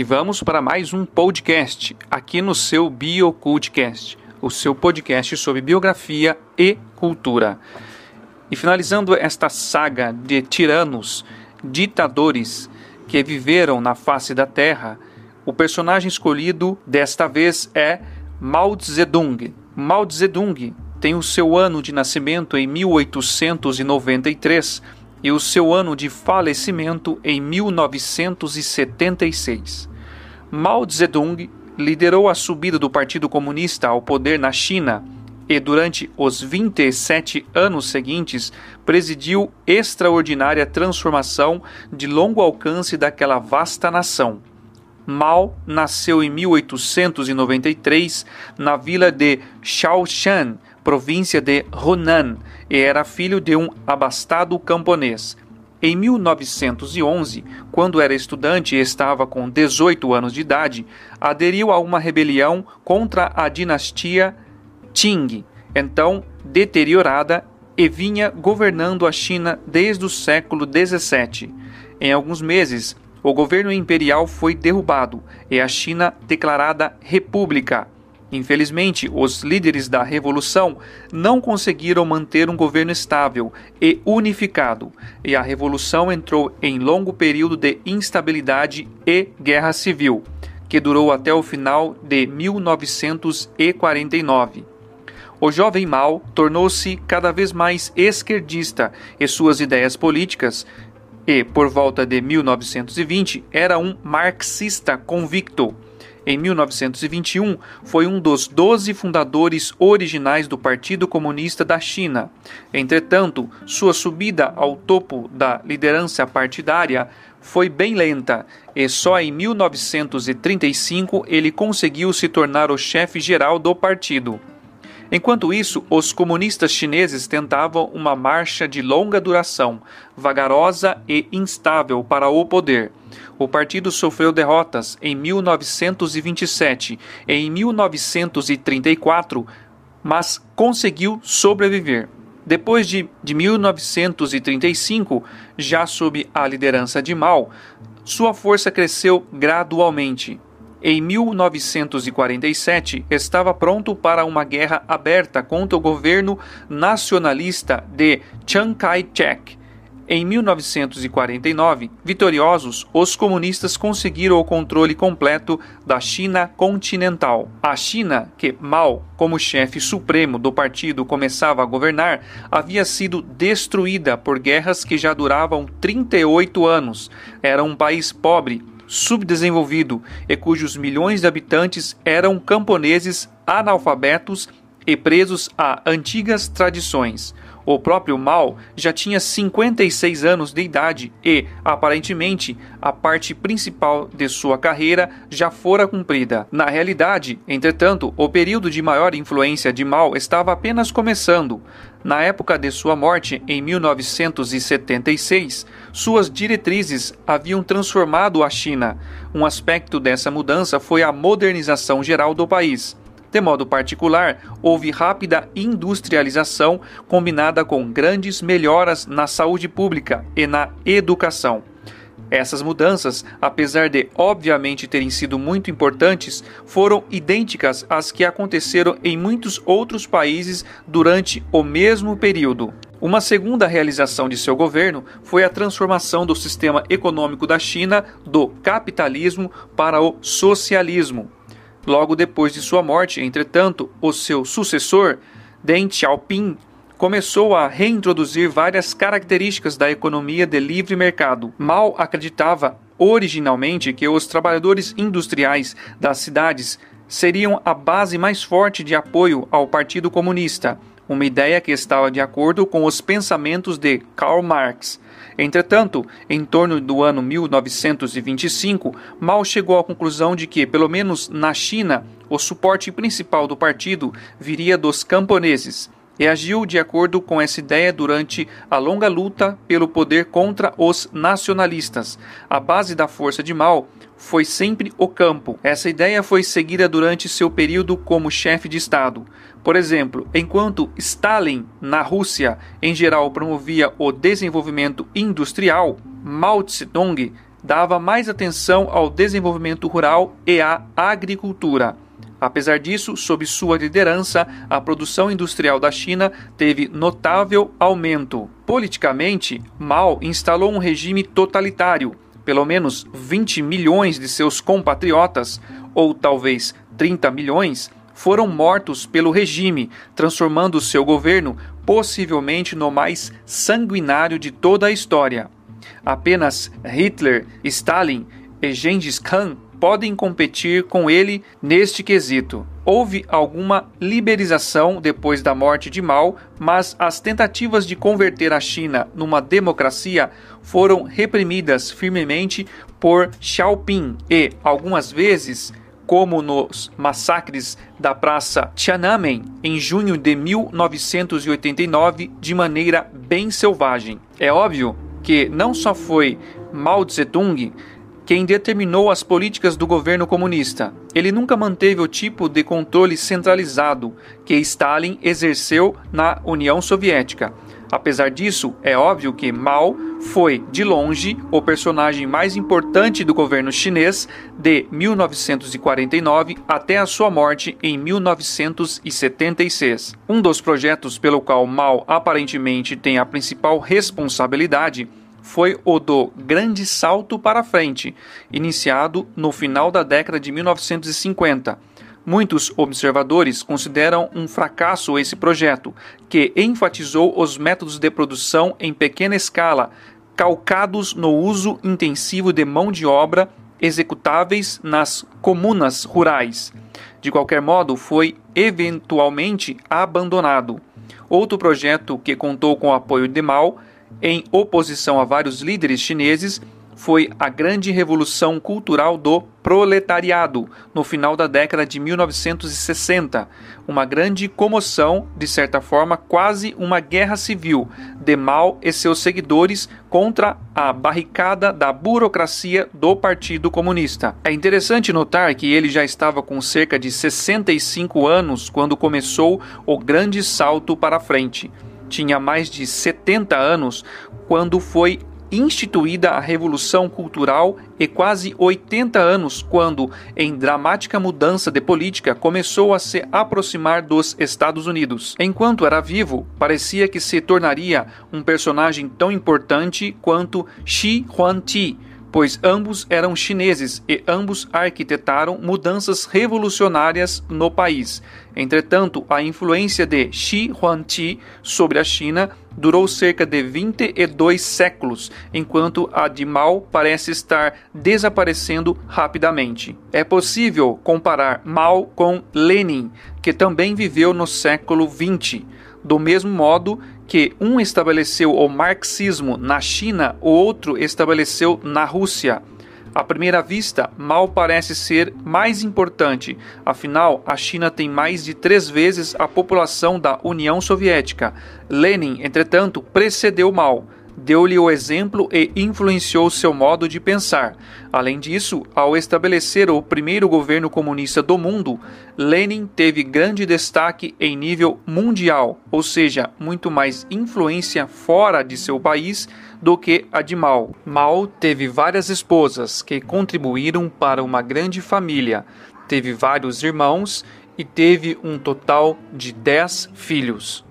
E vamos para mais um podcast aqui no seu BioCultcast, o seu podcast sobre biografia e cultura. E finalizando esta saga de tiranos, ditadores que viveram na face da terra, o personagem escolhido desta vez é Mao Zedong. Mao Zedong tem o seu ano de nascimento em 1893 e o seu ano de falecimento em 1976. Mao Zedong liderou a subida do Partido Comunista ao poder na China e, durante os 27 anos seguintes, presidiu extraordinária transformação de longo alcance daquela vasta nação. Mao nasceu em 1893 na vila de Shaoshan, província de Hunan, e era filho de um abastado camponês. Em 1911, quando era estudante e estava com 18 anos de idade, aderiu a uma rebelião contra a dinastia Qing, então deteriorada e vinha governando a China desde o século 17. Em alguns meses, o governo imperial foi derrubado e a China declarada república. Infelizmente, os líderes da revolução não conseguiram manter um governo estável e unificado, e a revolução entrou em longo período de instabilidade e guerra civil, que durou até o final de 1949. O jovem Mao tornou-se cada vez mais esquerdista e suas ideias políticas e, por volta de 1920, era um marxista convicto. Em 1921, foi um dos doze fundadores originais do Partido Comunista da China. Entretanto, sua subida ao topo da liderança partidária foi bem lenta e só em 1935 ele conseguiu se tornar o chefe geral do partido. Enquanto isso, os comunistas chineses tentavam uma marcha de longa duração, vagarosa e instável para o poder. O partido sofreu derrotas em 1927 e em 1934, mas conseguiu sobreviver. Depois de, de 1935, já sob a liderança de Mao, sua força cresceu gradualmente em 1947, estava pronto para uma guerra aberta contra o governo nacionalista de Chiang Kai-shek. Em 1949, vitoriosos, os comunistas conseguiram o controle completo da China continental. A China, que Mao, como chefe supremo do partido, começava a governar, havia sido destruída por guerras que já duravam 38 anos. Era um país pobre, subdesenvolvido e cujos milhões de habitantes eram camponeses analfabetos e presos a antigas tradições. O próprio Mao já tinha 56 anos de idade e, aparentemente, a parte principal de sua carreira já fora cumprida. Na realidade, entretanto, o período de maior influência de Mao estava apenas começando. Na época de sua morte, em 1976, suas diretrizes haviam transformado a China. Um aspecto dessa mudança foi a modernização geral do país. De modo particular, houve rápida industrialização combinada com grandes melhoras na saúde pública e na educação. Essas mudanças, apesar de obviamente terem sido muito importantes, foram idênticas às que aconteceram em muitos outros países durante o mesmo período. Uma segunda realização de seu governo foi a transformação do sistema econômico da China do capitalismo para o socialismo. Logo depois de sua morte, entretanto, o seu sucessor, Deng Xiaoping, começou a reintroduzir várias características da economia de livre mercado. Mao acreditava originalmente que os trabalhadores industriais das cidades seriam a base mais forte de apoio ao Partido Comunista, uma ideia que estava de acordo com os pensamentos de Karl Marx. Entretanto, em torno do ano 1925, Mao chegou à conclusão de que, pelo menos na China, o suporte principal do partido viria dos camponeses e agiu de acordo com essa ideia durante a longa luta pelo poder contra os nacionalistas. A base da força de Mao foi sempre o campo. Essa ideia foi seguida durante seu período como chefe de Estado. Por exemplo, enquanto Stalin, na Rússia, em geral promovia o desenvolvimento industrial, Mao Tse-tung dava mais atenção ao desenvolvimento rural e à agricultura. Apesar disso, sob sua liderança, a produção industrial da China teve notável aumento. Politicamente, Mao instalou um regime totalitário. Pelo menos 20 milhões de seus compatriotas, ou talvez 30 milhões, foram mortos pelo regime, transformando seu governo possivelmente no mais sanguinário de toda a história. Apenas Hitler, Stalin e Gengis Khan podem competir com ele neste quesito. Houve alguma liberização depois da morte de Mao, mas as tentativas de converter a China numa democracia foram reprimidas firmemente por Xiaoping e, algumas vezes, como nos massacres da Praça Tiananmen em junho de 1989, de maneira bem selvagem. É óbvio que não só foi Mao Tse-tung quem determinou as políticas do governo comunista. Ele nunca manteve o tipo de controle centralizado que Stalin exerceu na União Soviética. Apesar disso, é óbvio que Mao foi, de longe, o personagem mais importante do governo chinês de 1949 até a sua morte em 1976. Um dos projetos pelo qual Mao aparentemente tem a principal responsabilidade foi o do Grande Salto para Frente, iniciado no final da década de 1950. Muitos observadores consideram um fracasso esse projeto, que enfatizou os métodos de produção em pequena escala, calcados no uso intensivo de mão de obra executáveis nas comunas rurais. De qualquer modo, foi eventualmente abandonado. Outro projeto que contou com o apoio de Mao em oposição a vários líderes chineses, foi a grande revolução cultural do proletariado no final da década de 1960, uma grande comoção, de certa forma, quase uma guerra civil de Mao e seus seguidores contra a barricada da burocracia do Partido Comunista. É interessante notar que ele já estava com cerca de 65 anos quando começou o grande salto para frente tinha mais de 70 anos quando foi instituída a Revolução Cultural e quase 80 anos quando, em dramática mudança de política, começou a se aproximar dos Estados Unidos. Enquanto era vivo, parecia que se tornaria um personagem tão importante quanto Xi Huangti, pois ambos eram chineses e ambos arquitetaram mudanças revolucionárias no país. Entretanto, a influência de Shi Huangti sobre a China durou cerca de 22 séculos, enquanto a de Mao parece estar desaparecendo rapidamente. É possível comparar Mao com Lenin, que também viveu no século XX. Do mesmo modo que um estabeleceu o marxismo na China, o outro estabeleceu na Rússia. À primeira vista, Mao parece ser mais importante, afinal, a China tem mais de três vezes a população da União Soviética. Lenin, entretanto, precedeu Mao deu-lhe o exemplo e influenciou seu modo de pensar. Além disso, ao estabelecer o primeiro governo comunista do mundo, Lenin teve grande destaque em nível mundial, ou seja, muito mais influência fora de seu país do que a de Mao. Mao teve várias esposas que contribuíram para uma grande família, teve vários irmãos e teve um total de dez filhos.